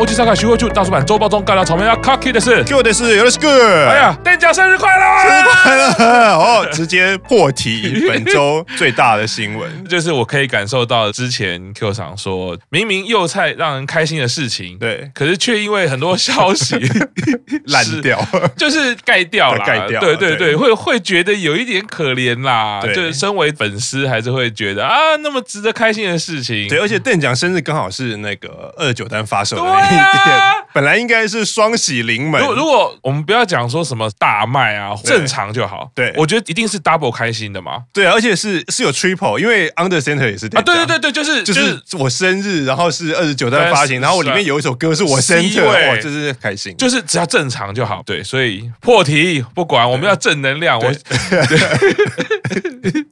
东欧吉萨卡徐汇柱大叔版周报中尬聊草莓啊，Cocky 的是，Q 的是，有的是 good。哎呀，店长生日快乐！生日快乐！哦，直接破题，本周最大的新闻 就是我可以感受到之前 Q 厂说明明幼菜让人开心的事情，对，可是却因为很多消息 烂掉，就是盖掉了，盖掉，对对对，会会觉得有一点可怜啦。就是身为粉丝，还是会觉得啊，那么值得开心的事情。对，而且店长生日刚好是那个二九单发售的那一天，本来应该是双喜临门。如果我们不要讲说什么大卖啊，正常就好。对，我觉得一定是 double 开心的嘛。对，而且是是有 triple，因为 Under Center 也是啊。对对对对，就是就是我生日，然后是二十九单发行，然后我里面有一首歌是我 Center，哇，这是开心。就是只要正常就好。对，所以破题不管，我们要正能量。我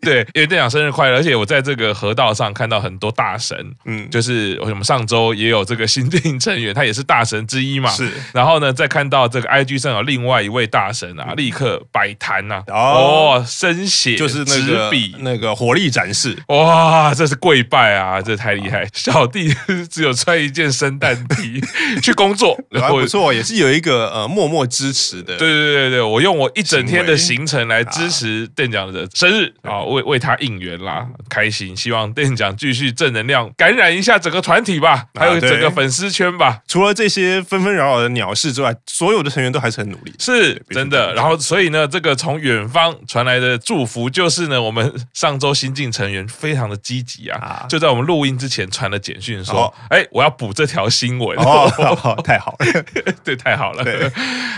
对，因为店长生日快乐，而且我在这个河道上看到很多大神，嗯，就是我们上周也有这个新进成员，他也是大神之一嘛。是，然后呢，再看到这个 IG 上有另外一位大神啊，立刻摆摊呐，哦，生血就是那个笔。那个火力展示，哇，这是跪拜啊，这太厉害！小弟只有穿一件圣诞 T 去工作，还不错，也是有一个呃默默支持的。对对对对，我用我一整天的行程来支持店长的生日啊，为为他应援啦，开心，希望店长继续正能量，感染一下整个团体吧，还有整个粉丝圈吧。除了这些纷纷扰扰的鸟事之外，所有的成员都还是很努力，是真的。然后，所以呢，这个从远方传来的祝福就是呢，我们上周新进成员非常的积极啊，就在我们录音之前传了简讯说，哎，我要补这条新闻，哦，太好了，对，太好了。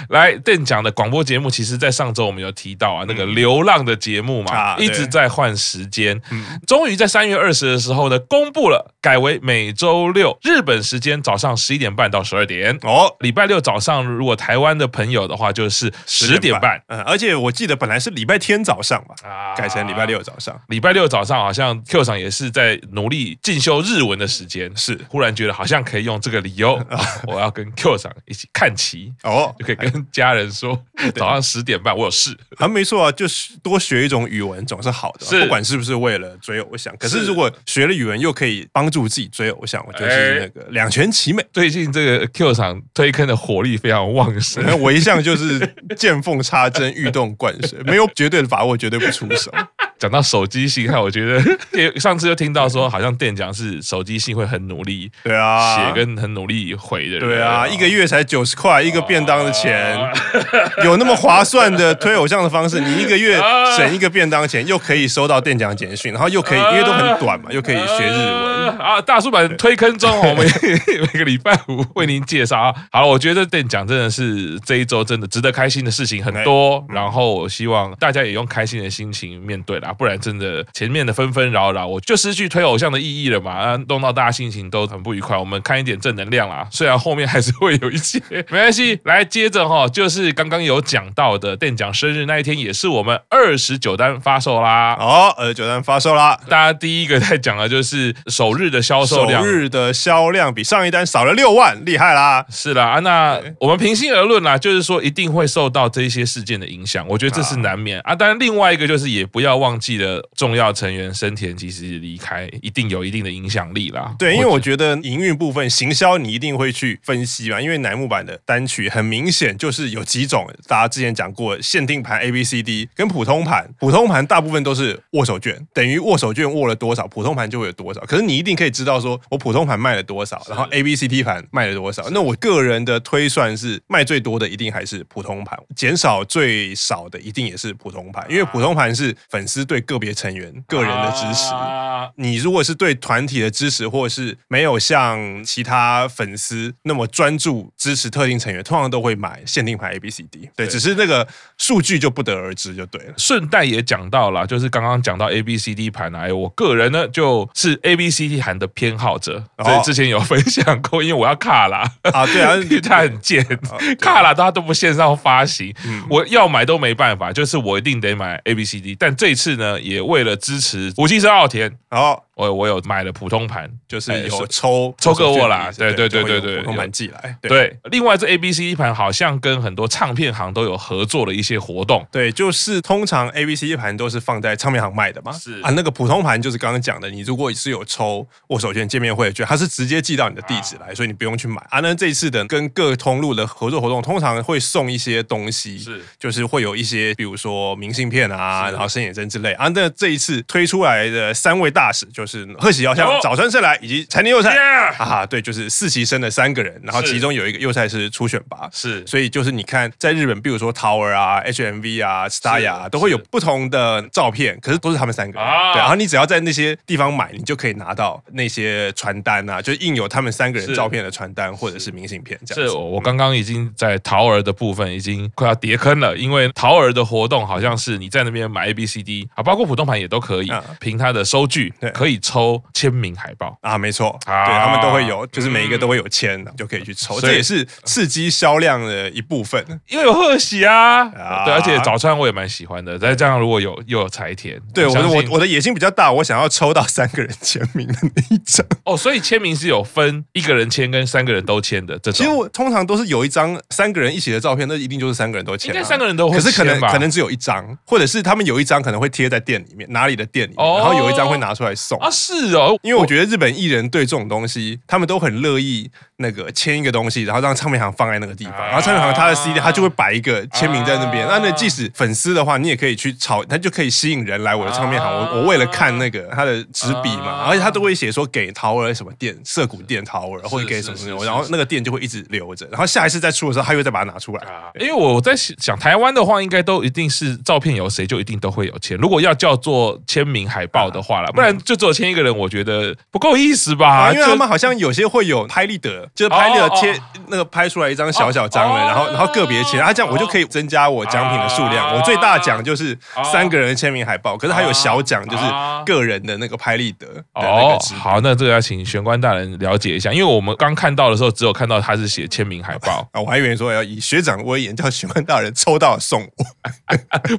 来，邓讲的广播节目，其实在上周我们有提到啊，那个流浪的节目嘛，一直在换时间，终于在三月二十的时候呢，公布了改为每周六日本时间早上十一点半到十二点哦，礼拜六早上如果台湾的朋友的话就是十点半，嗯，而且我记得本来是礼拜天早上吧，改成礼拜六早上，礼拜六早上好像 Q 厂也是在努力进修日文的时间，是。忽然觉得好像可以用这个理由，我要跟 Q 厂一起看棋哦，就可以跟家人说早上十点半我有事，啊，没错啊，就是多学一种语文总是好的，是。不管是不是为了追偶像，可是如果学了语文又可以帮助自己追偶像，我觉得是那个两全其美。最近这个 Q 推坑的火力非常旺盛，我一向就是见缝插针、欲动灌水，没有绝对的把握，绝对不出手。讲到手机信号，我觉得 上次就听到说，好像店长是手机信会很努力，对啊，写跟很努力回的人，对啊，一个月才九十块一个便当的钱，有那么划算的推偶像的方式？你一个月 省一个便当钱，又可以收到店长简讯，然后又可以因为都很短嘛，又可以学日文。啊！大叔版推坑中，我们每个礼拜五为您介绍。啊。好了，我觉得店长真的是这一周真的值得开心的事情很多，然后我希望大家也用开心的心情面对了。不然真的前面的纷纷扰扰，我就失去推偶像的意义了嘛，啊弄到大家心情都很不愉快。我们看一点正能量啦，虽然后面还是会有一些，没关系。来接着哈，就是刚刚有讲到的店长生日那一天，也是我们二十九单发售啦。哦，二十九单发售啦。大家第一个在讲的就是首日的销售量，首日的销量比上一单少了六万，厉害啦。是啦，啊那我们平心而论啦，就是说一定会受到这些事件的影响，我觉得这是难免啊。当然，另外一个就是也不要忘。记的重要成员生田其实离开，一定有一定的影响力啦。对，因为我觉得营运部分、行销你一定会去分析嘛。因为乃木坂的单曲很明显就是有几种，大家之前讲过，限定盘 A B C D 跟普通盘，普通盘大部分都是握手券，等于握手券握了多少，普通盘就会有多少。可是你一定可以知道说，我普通盘卖了多少，然后 A B C D 盘卖了多少。那我个人的推算是，卖最多的一定还是普通盘，减少最少的一定也是普通盘，因为普通盘是粉丝。对个别成员个人的支持，啊你如果是对团体的支持，或者是没有像其他粉丝那么专注支持特定成员，通常都会买限定盘 A B C D。对，只是那个数据就不得而知就对了。顺带也讲到了，就是刚刚讲到 A B C D 盘啊，我个人呢就是 A B C D 盘的偏好者，所以之前有分享过，因为我要卡啦啊，对啊，因为他很贱，卡啦他都不线上发行，我要买都没办法，就是我一定得买 A B C D，但这次。呢，也为了支持五七十二田，然后。我我有买了普通盘，就是有抽抽个我啦，对对对对对，普通盘寄来。对，另外这 A B C D 盘好像跟很多唱片行都有合作的一些活动。对，就是通常 A B C D 盘都是放在唱片行卖的嘛。是啊，那个普通盘就是刚刚讲的，你如果是有抽握手券、见面会券，它是直接寄到你的地址来，所以你不用去买。啊，那这一次的跟各通路的合作活动，通常会送一些东西，是就是会有一些，比如说明信片啊，然后生写真之类啊。那这一次推出来的三位大使就是贺喜遥香、早川圣来以及柴田祐菜。啊，对，就是四期生的三个人，然后其中有一个祐菜是初选拔，是，所以就是你看在日本，比如说 Tower 啊、HMV 啊、Tsutaya 啊，都会有不同的照片，可是都是他们三个人，对，然后你只要在那些地方买，你就可以拿到那些传单啊，就印有他们三个人照片的传单或者是。明信片这样子。是我刚刚已经在桃儿的部分已经快要跌坑了，因为桃儿的活动好像是你在那边买 A B C D 啊，包括普通盘也都可以，凭他的收据可以抽签名海报。啊，没错，对，他们都会有，就是每一个都会有签，就可以去抽，这也是刺激销量的一部分，因为有贺喜啊，对，而且早餐我也蛮喜欢的，再加上如果有又有柴田，对我我我的野心比较大，我想要抽到三个人签名的那一张。哦，所以签名是有分一个人签跟三个人都签的这种，其实我通常都是有一张三个人一起的照片，那一定就是三个人都签，应该三个人都会，可是可能可能只有一张，或者是他们有一张可能会贴在店里面，哪里的店里面，然后有一张会拿出来送啊，是哦，因为我觉得日本艺人对这种东西，他们都很乐意那个签一个东西，然后让唱片行放在那个地方，然后唱片行他的 CD 他就会摆一个签名在那边，那那即使粉丝的话，你也可以去炒，他就可以吸引人来我的唱片行，我我为了看那个他的纸笔嘛，而且他都会写说给桃儿什么店，涩谷店桃儿，或者给什么什么，然后那个店就会一直留着，然后下一次再出的时候，他又再把它拿出来。因为我在想台湾的话，应该都一定是照片有谁就一定都会有签，如果要叫做签名海报的话了，不然就只有签一个人，我觉得不够意思吧？因为他们好像有些会有拍立得，就是拍立得贴那个拍出来一张小小张的，然后然后个别签，啊这样我就可以增加我奖品的数量。我最大奖就是三个人的签名海报，可是还有小奖就是个人的那个拍立得的那个。好，那这个要请玄关大人了解一下，因为我们刚看到的时候，只有看到他是写签名海报。啊，我还以为说要以学长威严，叫玄关大人抽到送。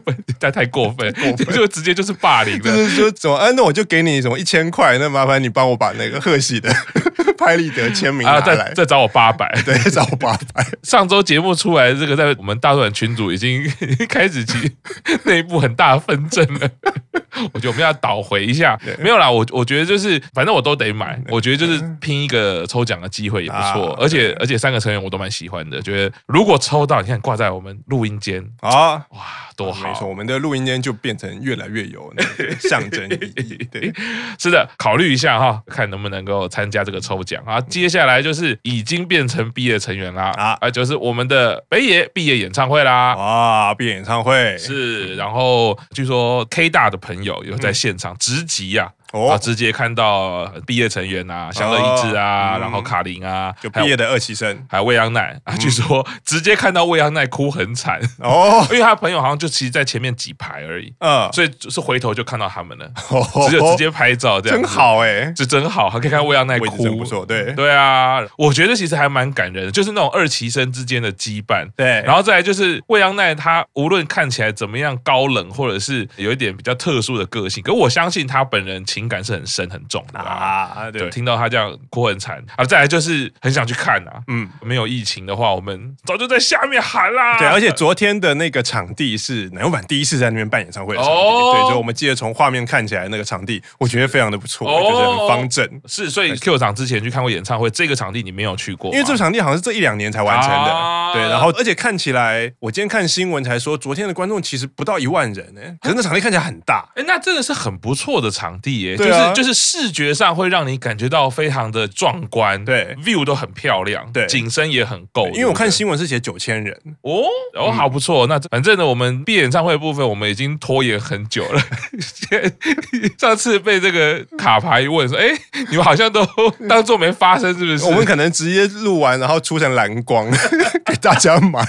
我，但太过分，就直接就是霸凌了，就是说怎么，啊，那我就给你什么一千块，那麻烦你帮我把那个贺喜的 拍立得签名拿来，再再找我八百，对，找我八百。上周节目出来，这个在我们大乱群组已经 开始起内部很大的纷争了。我觉得我们要倒回一下，没有啦，我我觉得就是反正我都得买，我觉得就是拼一个抽奖的机会也不错，而且而且三个成员我都蛮喜欢的，觉得如果抽到，你看挂在我们录音间。啊，哇，多好！没错，我们的录音间就变成越来越有那个 象征意义。对，是的，考虑一下哈，看能不能够参加这个抽奖啊。接下来就是已经变成毕业成员啦啊，啊，就是我们的北野毕业演唱会啦，哇，毕业演唱会是，然后据说 K 大的朋友有在现场直击呀。哦，直接看到毕业成员啊，香乐一致啊，然后卡琳啊，就毕业的二期生，还有未央奈啊，据说直接看到未央奈哭很惨。哦，因为他朋友好像就其实在前面几排而已，嗯，所以就是回头就看到他们了，只有直接拍照这样，真好哎，这真好，还可以看到未央奈哭，不错，对。对啊，我觉得其实还蛮感人的，就是那种二期生之间的羁绊，对，然后再来就是未央奈他无论看起来怎么样高冷，或者是有一点比较特殊的个性，可我相信他本人情感是很深很重的啊！对，听到他这样哭很惨啊！再来就是很想去看啊！嗯，没有疫情的话，我们早就在下面喊啦。对，而且昨天的那个场地是奶油版第一次在那边办演唱会的场地，对，所以我们记得从画面看起来那个场地，我觉得非常的不错，就是很方正。是，所以 Q 场之前去看过演唱会，这个场地你没有去过？因为这个场地好像是这一两年才完成的。对，然后而且看起来，我今天看新闻才说，昨天的观众其实不到一万人呢，可是那场地看起来很大。哎，那真的是很不错的场地耶，就是。就是视觉上会让你感觉到非常的壮观，对，view 都很漂亮，对，景深也很够。因为我看新闻是写九千人哦，哦，好不错。那反正呢，我们闭演唱会的部分我们已经拖延很久了。上次被这个卡牌问说，哎，你们好像都 当做没发生，是不是？我们可能直接录完，然后出成蓝光 给大家买。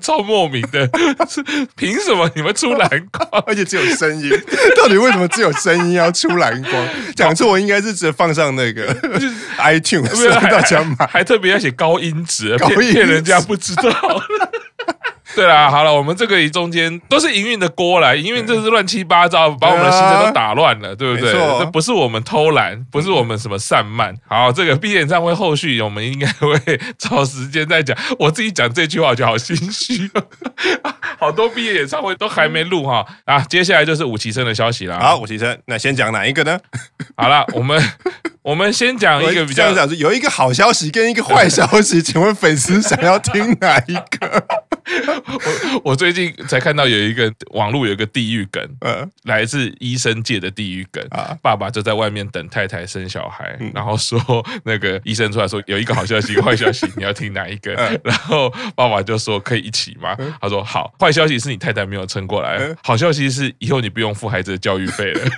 超莫名的，是凭什么你们出蓝光，而且只有声音？到底为什么只有声音要出蓝光？讲错，我应该是直接放上那个 iTunes 让 大家买，还特别要写高音质，骗人家不知道。对啦，好了，我们这个中间都是营运的锅来，营运这是乱七八糟，把我们的行程都打乱了，对不对？这不是我们偷懒，不是我们什么散漫。好，这个毕业演唱会后续我们应该会找时间再讲。我自己讲这句话就好心虚，好多毕业演唱会都还没录哈啊！接下来就是五期生的消息了。好，五期生，那先讲哪一个呢？好了，我们。我们先讲一个比较，有一个好消息跟一个坏消息，请问粉丝想要听哪一个？我我最近才看到有一个网络有一个地狱梗，嗯，来自医生界的地狱梗啊，爸爸就在外面等太太生小孩，然后说那个医生出来说有一个好消息，坏消息你要听哪一个？然后爸爸就说可以一起吗？他说好，坏消息是你太太没有撑过来，好消息是以后你不用付孩子的教育费了。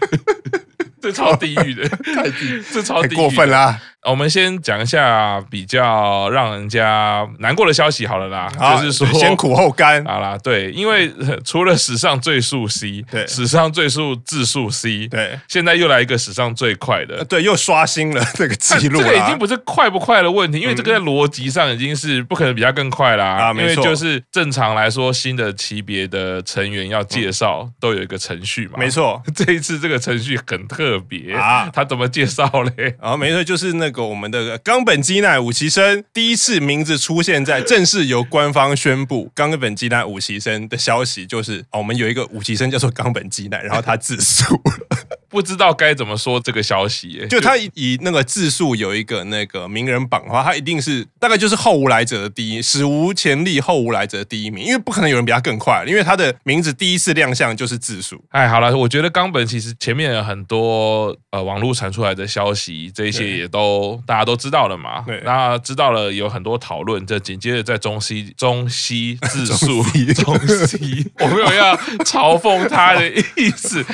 这超地狱的，太地，这超地狱，过分啦！我们先讲一下比较让人家难过的消息好了啦，就是说先苦后甘好啦。对，因为 除了史上最速 C，对，史上最速字数 C，对，现在又来一个史上最快的，对，又刷新了这个记录。这个已经不是快不快的问题，因为这个在逻辑上已经是不可能比他更快啦。啊，没错，因为就是正常来说，新的级别的成员要介绍都有一个程序嘛。没错，这一次这个程序很特别啊，他怎么介绍嘞？啊，没错，就是那个我们的冈本基奈五期生第一次名字出现在正式由官方宣布冈本基奈五期生的消息，就是哦我们有一个五期生叫做冈本基奈，然后他自述了。不知道该怎么说这个消息，就他以那个字数有一个那个名人榜的话，他一定是大概就是后无来者的第一，史无前例后无来者的第一名，因为不可能有人比他更快，因为他的名字第一次亮相就是字数。哎，好了，我觉得冈本其实前面有很多呃网络传出来的消息，这些也都大家都知道了嘛。对，那知道了有很多讨论，这紧接着在中西中西字数中西，我没有要嘲讽他的意思。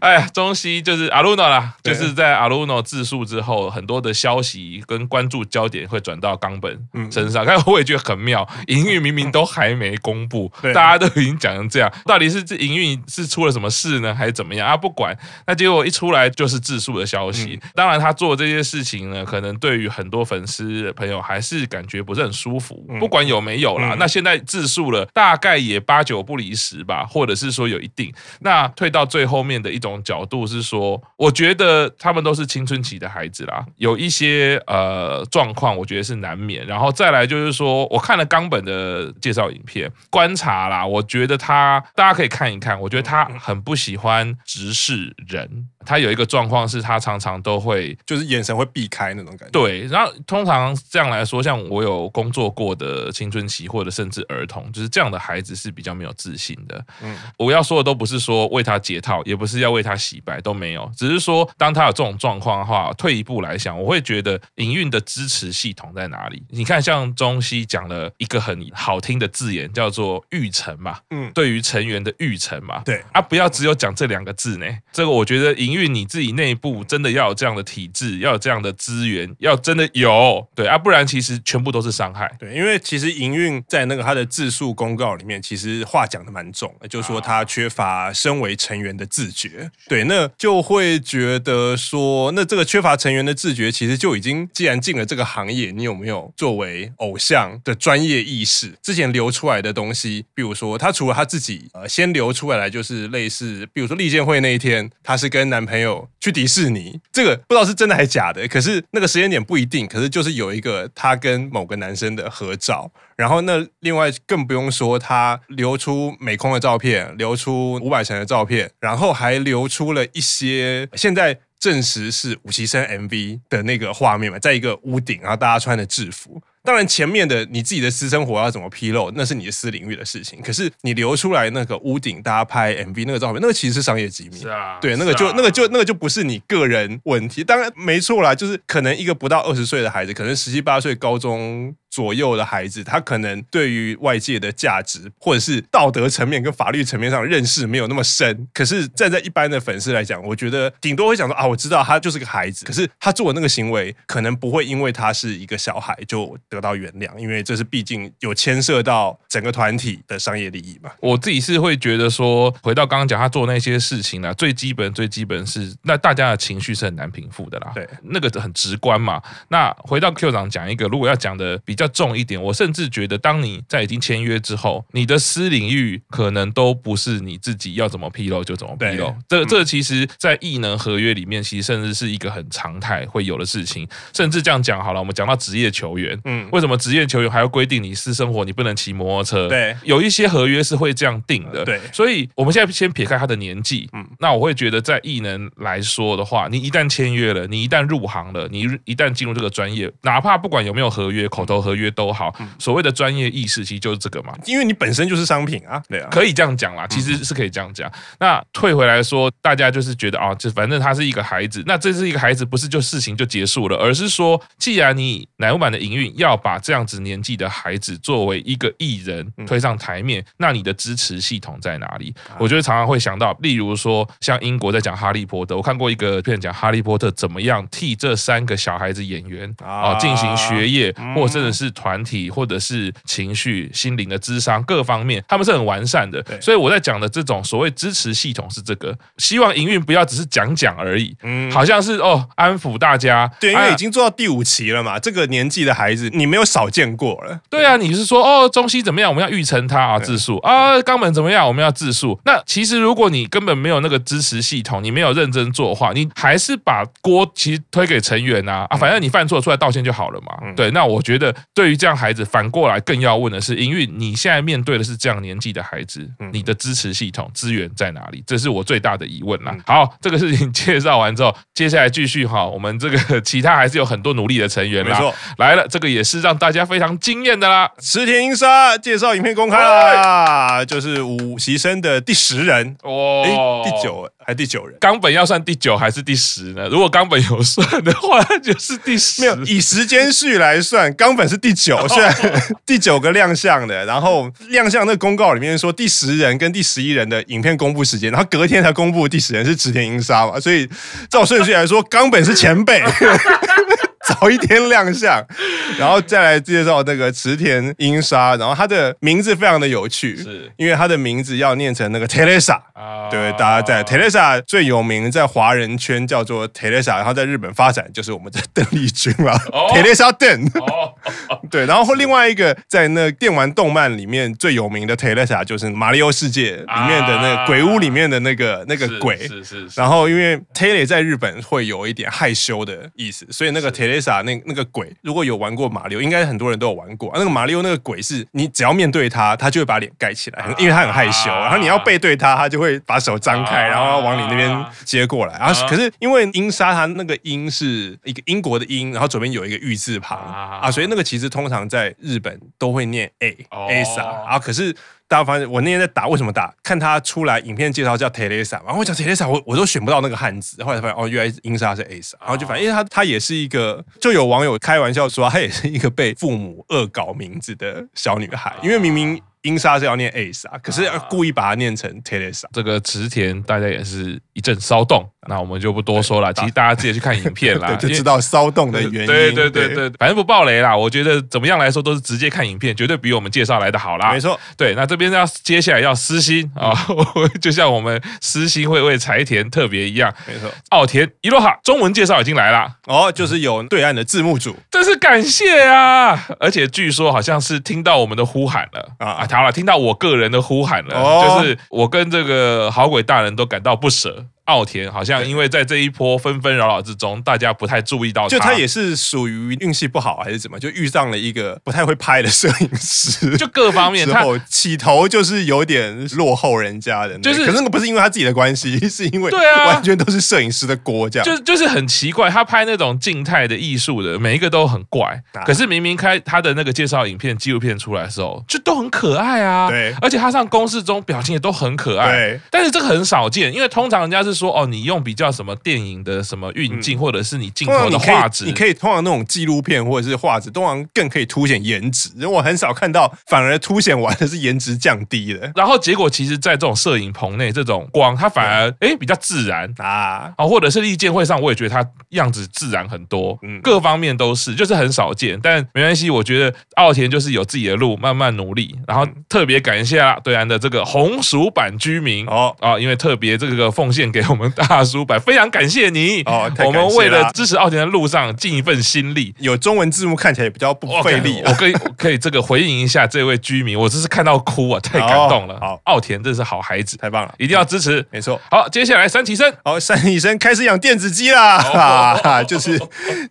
哎呀，中西。就是阿鲁诺啦，就是在阿鲁诺自述之后，很多的消息跟关注焦点会转到冈本身上。但 我也觉得很妙，营运明明都还没公布，大家都已经讲成这样，到底是这营运是出了什么事呢，还是怎么样啊？不管，那结果一出来就是自述的消息。当然，他做这些事情呢，可能对于很多粉丝朋友还是感觉不是很舒服。不管有没有啦，那现在自述了，大概也八九不离十吧，或者是说有一定。那退到最后面的一种角度是。是说，我觉得他们都是青春期的孩子啦，有一些呃状况，我觉得是难免。然后再来就是说，我看了冈本的介绍影片，观察啦，我觉得他大家可以看一看，我觉得他很不喜欢直视人。他有一个状况是，他常常都会就是眼神会避开那种感觉。对，然后通常这样来说，像我有工作过的青春期或者甚至儿童，就是这样的孩子是比较没有自信的。嗯，我要说的都不是说为他解套，也不是要为他洗白，都没有，只是说当他有这种状况的话，退一步来想，我会觉得营运的支持系统在哪里？你看，像中西讲了一个很好听的字眼，叫做育成嘛，嗯，对于成员的育成嘛，对啊，不要只有讲这两个字呢。这个我觉得营。因为你自己内部真的要有这样的体制，要有这样的资源，要真的有对啊，不然其实全部都是伤害。对，因为其实营运在那个他的自述公告里面，其实话讲的蛮重，就是说他缺乏身为成员的自觉。对，那就会觉得说，那这个缺乏成员的自觉，其实就已经既然进了这个行业，你有没有作为偶像的专业意识？之前流出来的东西，比如说他除了他自己呃先流出来，就是类似，比如说利剑会那一天，他是跟男朋友去迪士尼，这个不知道是真的还是假的。可是那个时间点不一定。可是就是有一个他跟某个男生的合照，然后那另外更不用说他流出美空的照片，流出伍佰成的照片，然后还流出了一些现在证实是五期生 MV 的那个画面嘛，在一个屋顶，然后大家穿的制服。当然，前面的你自己的私生活要怎么披露，那是你的私领域的事情。可是你留出来那个屋顶，大家拍 MV 那个照片，那个其实是商业机密。是啊，对，那个就、啊、那个就那个就不是你个人问题。当然没错啦，就是可能一个不到二十岁的孩子，可能十七八岁高中。左右的孩子，他可能对于外界的价值或者是道德层面跟法律层面上认识没有那么深。可是站在一般的粉丝来讲，我觉得顶多会想说啊，我知道他就是个孩子。可是他做的那个行为，可能不会因为他是一个小孩就得到原谅，因为这是毕竟有牵涉到整个团体的商业利益嘛。我自己是会觉得说，回到刚刚讲他做那些事情呢，最基本最基本是那大家的情绪是很难平复的啦。对，那个很直观嘛。那回到 Q 长讲一个，如果要讲的比较。较重一点。我甚至觉得，当你在已经签约之后，你的私领域可能都不是你自己要怎么披露就怎么披露。这这其实，在异能合约里面，其实甚至是一个很常态会有的事情。甚至这样讲好了，我们讲到职业球员，嗯，为什么职业球员还要规定你私生活你不能骑摩托车？对，有一些合约是会这样定的。对，所以我们现在先撇开他的年纪，嗯，那我会觉得在异能来说的话，你一旦签约了，你一旦入行了，你一旦进入这个专业，哪怕不管有没有合约，口头合约都好，所谓的专业意识其实就是这个嘛，因为你本身就是商品啊，对啊，可以这样讲啦，其实是可以这样讲。那退回来说，大家就是觉得啊，这反正他是一个孩子，那这是一个孩子，不是就事情就结束了，而是说，既然你奶油版的营运要把这样子年纪的孩子作为一个艺人推上台面，那你的支持系统在哪里？我觉得常常会想到，例如说像英国在讲哈利波特，我看过一个片讲哈利波特怎么样替这三个小孩子演员啊进行学业，或者是团体，或者是情绪、心灵的智商各方面，他们是很完善的。所以我在讲的这种所谓支持系统是这个，希望营运不要只是讲讲而已，嗯，好像是哦安抚大家，对，因为已经做到第五期了嘛，这个年纪的孩子你没有少见过了。对啊，你是说哦中西怎么样，我们要育成他啊自述啊肛门怎么样，我们要自述。那其实如果你根本没有那个支持系统，你没有认真做的话，你还是把锅其实推给成员啊啊，反正你犯错出来道歉就好了嘛。对，那我觉得对于这样孩子，反过来更要问的是，营运你现在面对的是这样年纪的孩子，你的支持系统资源在哪里？这是我最大的疑问啦。好，这个事情 介绍完之后，接下来继续哈，我们这个 其他还是有很多努力的成员啦。没错，来了，这个也是让大家非常惊艳的啦。池田英沙介绍影片公开啦，就是五席生的第十人哦，第九还第九人，冈本要算第九还是第十呢？如果冈本有算的话，就是第十。没有以时间序来算，冈本是第九，虽然第九个亮相的，然后亮相那个公告里面说第十人跟第十一人的影片公布时间，然后隔天才公布第十人是池田英沙嘛，所以照顺序来说，冈本是前辈。早一天亮相，然后再来介绍那个池田英沙，然后他的名字非常的有趣，是。因为他的名字要念成那个 Teresa 啊，对，大家在 Teresa 最有名，在华人圈叫做 Teresa，然后在日本发展就是我们的邓丽君嘛，Teresa 邓，对，然后另外一个在那电玩动漫里面最有名的 Teresa 就是马里奥世界里面的那个鬼屋里面的那个那个鬼，是是，然后因为 Teresa 在日本会有一点害羞的意思，所以那个 Teresa。那那个鬼，如果有玩过马里奥，应该很多人都有玩过。那个马里奥那个鬼是，你只要面对他，他就会把脸盖起来，因为他很害羞。然后你要背对他，他就会把手张开，然后往你那边接过来。然后可是因为英莎他那个英是一个英国的英，然后左边有一个玉字旁啊，所以那个其实通常在日本都会念 A A 莎啊，可是。大家发现我那天在打，为什么打？看他出来影片介绍叫 Teresa，然后我讲 Teresa，我我都选不到那个汉字，后来发现哦，原来英莎是 Asa，然后就反正因为他他也是一个，就有网友开玩笑说，他也是一个被父母恶搞名字的小女孩，因为明明。英莎是要念 A 莎，可是要故意把它念成 Teresa。这个池田大家也是一阵骚动，那我们就不多说了。其实大家自己去看影片啦，就知道骚动的原因。对对对对，反正不爆雷啦。我觉得怎么样来说都是直接看影片，绝对比我们介绍来的好啦。没错，对。那这边要接下来要私心啊，就像我们私心会为柴田特别一样。没错，奥田一路哈，中文介绍已经来了哦，就是有对岸的字幕组，真是感谢啊！而且据说好像是听到我们的呼喊了啊。好了，听到我个人的呼喊了，就是我跟这个好鬼大人都感到不舍。奥田好像因为在这一波纷纷扰扰之中，大家不太注意到他，就他也是属于运气不好还是怎么，就遇上了一个不太会拍的摄影师，就各方面他起头就是有点落后人家的，就是可是那个不是因为他自己的关系，是因为对啊，完全都是摄影师的锅，这样。就就是很奇怪，他拍那种静态的艺术的每一个都很怪，可是明明开他的那个介绍影片纪录片出来的时候，就都很可爱啊，对，而且他上公式中表情也都很可爱，对，但是这个很少见，因为通常人家是。说哦，你用比较什么电影的什么运镜，或者是你镜头的画质，你可以通常那种纪录片或者是画质，通常更可以凸显颜值。因为我很少看到反而凸显完的是颜值降低的。然后结果其实，在这种摄影棚内，这种光它反而哎比较自然啊啊，或者是立见会上，我也觉得它样子自然很多，嗯，各方面都是，就是很少见。但没关系，我觉得奥田就是有自己的路，慢慢努力。然后特别感谢啊，对岸的这个红薯版居民哦啊，因为特别这个奉献给。我们大叔版，非常感谢你。哦！我们为了支持奥田的路上尽一份心力，有中文字幕看起来也比较不费力。我可以可以这个回应一下这位居民，我真是看到哭啊，太感动了。好，奥田真是好孩子，太棒了，一定要支持。没错。好，接下来三期生，好，三期生开始养电子鸡啦，就是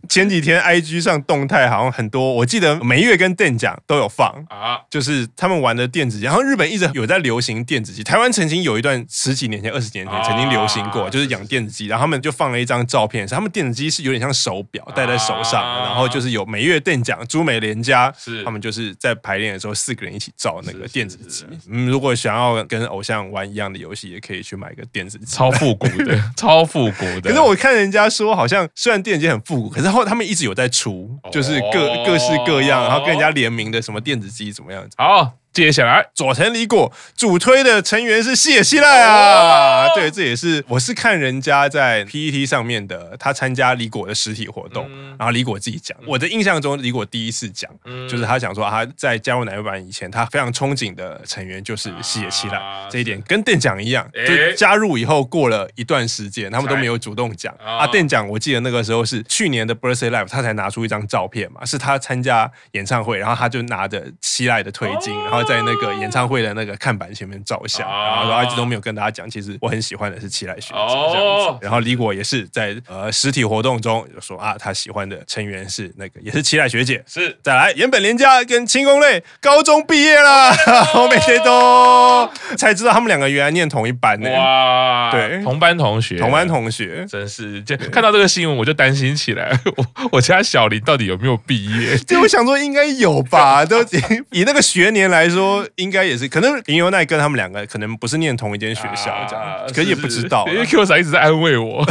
前几天 IG 上动态好像很多，我记得每月跟电奖都有放。啊，就是他们玩的电子鸡，然后日本一直有在流行电子鸡，台湾曾经有一段十几年前、二十几年前曾经流行过，就是养电子鸡，然后他们就放了一张照片，他们电子鸡是有点像手表戴在手上，然后就是有每月电奖、朱美连家，是他们就是在排练的时候四个人一起照那个电子鸡。嗯，如果想要跟偶像玩一样的游戏，也可以去买个电子鸡，超复古的，超复古的。可是我看人家说，好像虽然电子鸡很复古，可是后他们一直有在出，就是各各式各样，然后跟人家联名的什么电子鸡怎么样子？好。接下来，佐藤李果主推的成员是西野七濑啊，对，这也是我是看人家在 PET 上面的，他参加李果的实体活动，然后李果自己讲，我的印象中李果第一次讲，就是他讲说他在加入奶油版以前，他非常憧憬的成员就是西野七濑，这一点跟店长一样，就加入以后过了一段时间，他们都没有主动讲。啊。店长我记得那个时候是去年的 Birthday Live，他才拿出一张照片嘛，是他参加演唱会，然后他就拿着七濑的推金，然后。在那个演唱会的那个看板前面照相，然后一直都没有跟大家讲，其实我很喜欢的是七濑学长这样子。然后李果也是在呃实体活动中就说啊，他喜欢的成员是那个也是七濑学姐。是再来岩本莲加跟清宫类高中毕业了，我每天都才知道他们两个原来念同一班呢。哇，对，同班同学，同班同学，真是就看到这个新闻我就担心起来，我我家小林到底有没有毕业？就我想说应该有吧，都 以那个学年来说。说应该也是，可能林优奈跟他们两个可能不是念同一间学校这样，啊、可也不知道。因为 Q 仔一直在安慰我，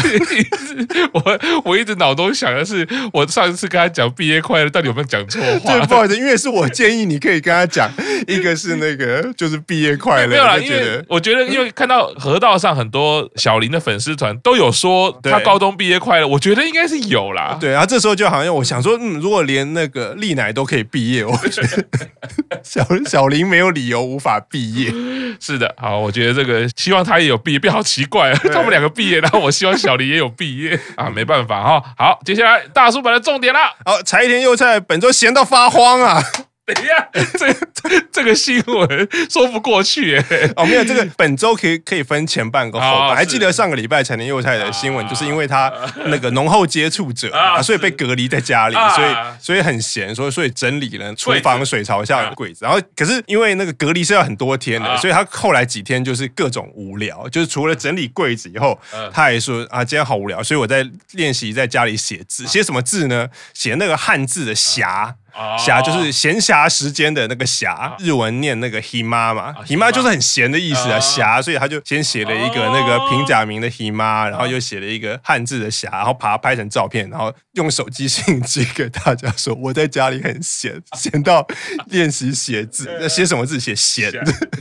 我我一直脑中想的是，我上一次跟他讲毕业快乐，到底有没有讲错话？对，不好意思，因为是我建议你可以跟他讲，一个是那个 就是毕业快乐，没有啦，因为我觉得因为看到河道上很多小林的粉丝团都有说他高中毕业快乐，我觉得应该是有啦。对，然后这时候就好像我想说，嗯，如果连那个丽乃都可以毕业，我觉得 小小林。林没有理由无法毕业，是的，好，我觉得这个希望他也有毕业，变好奇怪啊，他们两个毕业，然后我希望小林也有毕业。啊，没办法哈，好，接下来大叔版的重点了，好，柴田佑菜本周闲到发慌啊。等一下，这这个新闻说不过去哎！哦，没有，这个本周可以可以分前半个后半。还记得上个礼拜陈年幼菜的新闻，就是因为他那个浓厚接触者啊，所以被隔离在家里，所以所以很闲，所以所以整理了厨房水槽下的柜子。然后可是因为那个隔离是要很多天的，所以他后来几天就是各种无聊，就是除了整理柜子以后，他还说啊，今天好无聊，所以我在练习在家里写字，写什么字呢？写那个汉字的霞。暇就是闲暇时间的那个暇，日文念那个 hima 嘛，hima 就是很闲的意思啊。暇，所以他就先写了一个那个平假名的 hima，然后又写了一个汉字的暇，然后把它拍成照片，然后用手机信寄给大家说，我在家里很闲，闲到练习写字。那写什么字？写闲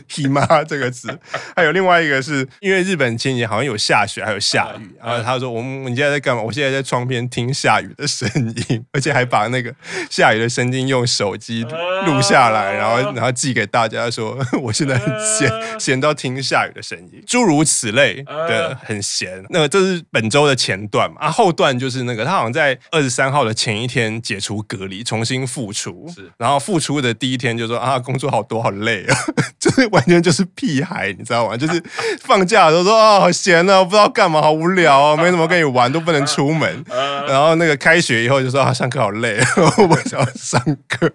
hima 这个字。还有另外一个是因为日本前几年好像有下雪，还有下雨，然后他说我们你现在在干嘛？我现在在窗边听下雨的声音，而且还把那个下雨的声音。曾经用手机录下来，然后然后寄给大家说，我现在很闲，闲到听下雨的声音，诸如此类的很闲。那个这是本周的前段嘛，啊，后段就是那个他好像在二十三号的前一天解除隔离，重新复出，是然后复出的第一天就说啊，工作好多好累啊，就是完全就是屁孩，你知道吗？就是放假的时候说啊，好闲啊，不知道干嘛，好无聊啊，没什么跟你玩，都不能出门。然后那个开学以后就说啊，上课好累，我想。上课，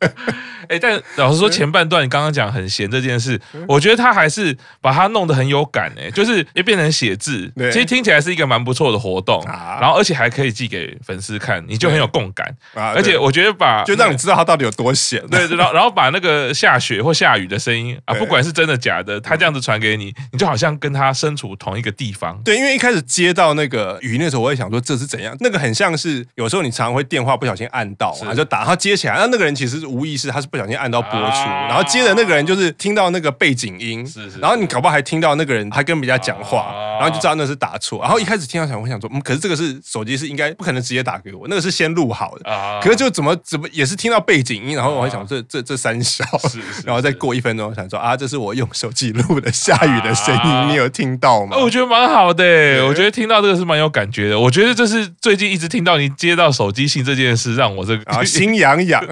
哎，但老实说，前半段你刚刚讲很闲这件事，我觉得他还是把它弄得很有感哎，就是也变成写字，其实听起来是一个蛮不错的活动，然后而且还可以寄给粉丝看，你就很有共感，而且我觉得把就让你知道他到底有多闲，对，然后然后把那个下雪或下雨的声音啊，不管是真的假的，他这样子传给你，你就好像跟他身处同一个地方。对，因为一开始接到那个语音的时候，我也想说这是怎样，那个很像是有时候你常常会电话不小心按到啊，就打。后接起来，那那个人其实是无意识，他是不小心按到播出，啊、然后接的那个人就是听到那个背景音，是是是然后你搞不好还听到那个人还跟人家讲话，啊、然后就知道那是打错。然后一开始听到想，我想说，嗯，可是这个是手机是应该不可能直接打给我，那个是先录好的，啊、可是就怎么怎么也是听到背景音，然后我还想这这这三小，是是是。然后再过一分钟想说啊，这是我用手机录的下雨的声音，啊、你有听到吗？我觉得蛮好的，我觉得听到这个是蛮有感觉的。我觉得这是最近一直听到你接到手机信这件事，让我这个啊心 痒痒，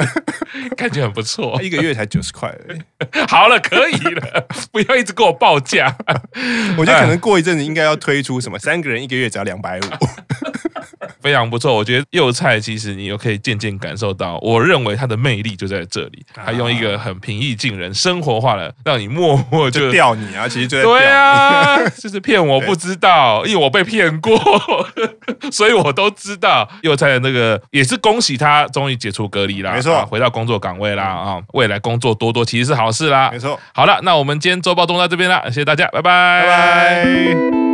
感觉很不错。一个月才九十块。好了，可以了，不要一直给我报价。我觉得可能过一阵子应该要推出什么三个人一个月只要两百五。非常不错，我觉得幼菜其实你又可以渐渐感受到，我认为它的魅力就在这里，它用一个很平易近人、生活化的，让你默默就钓你啊，其实就在对啊，就是骗我不知道，因为我被骗过，所以我都知道。幼菜的那个也是恭喜他终于解除隔离啦，没错，回到工作岗位啦啊，未来工作多多其实是好事啦，没错。好了，那我们今天周报都到这边啦，谢谢大家，拜拜，拜拜。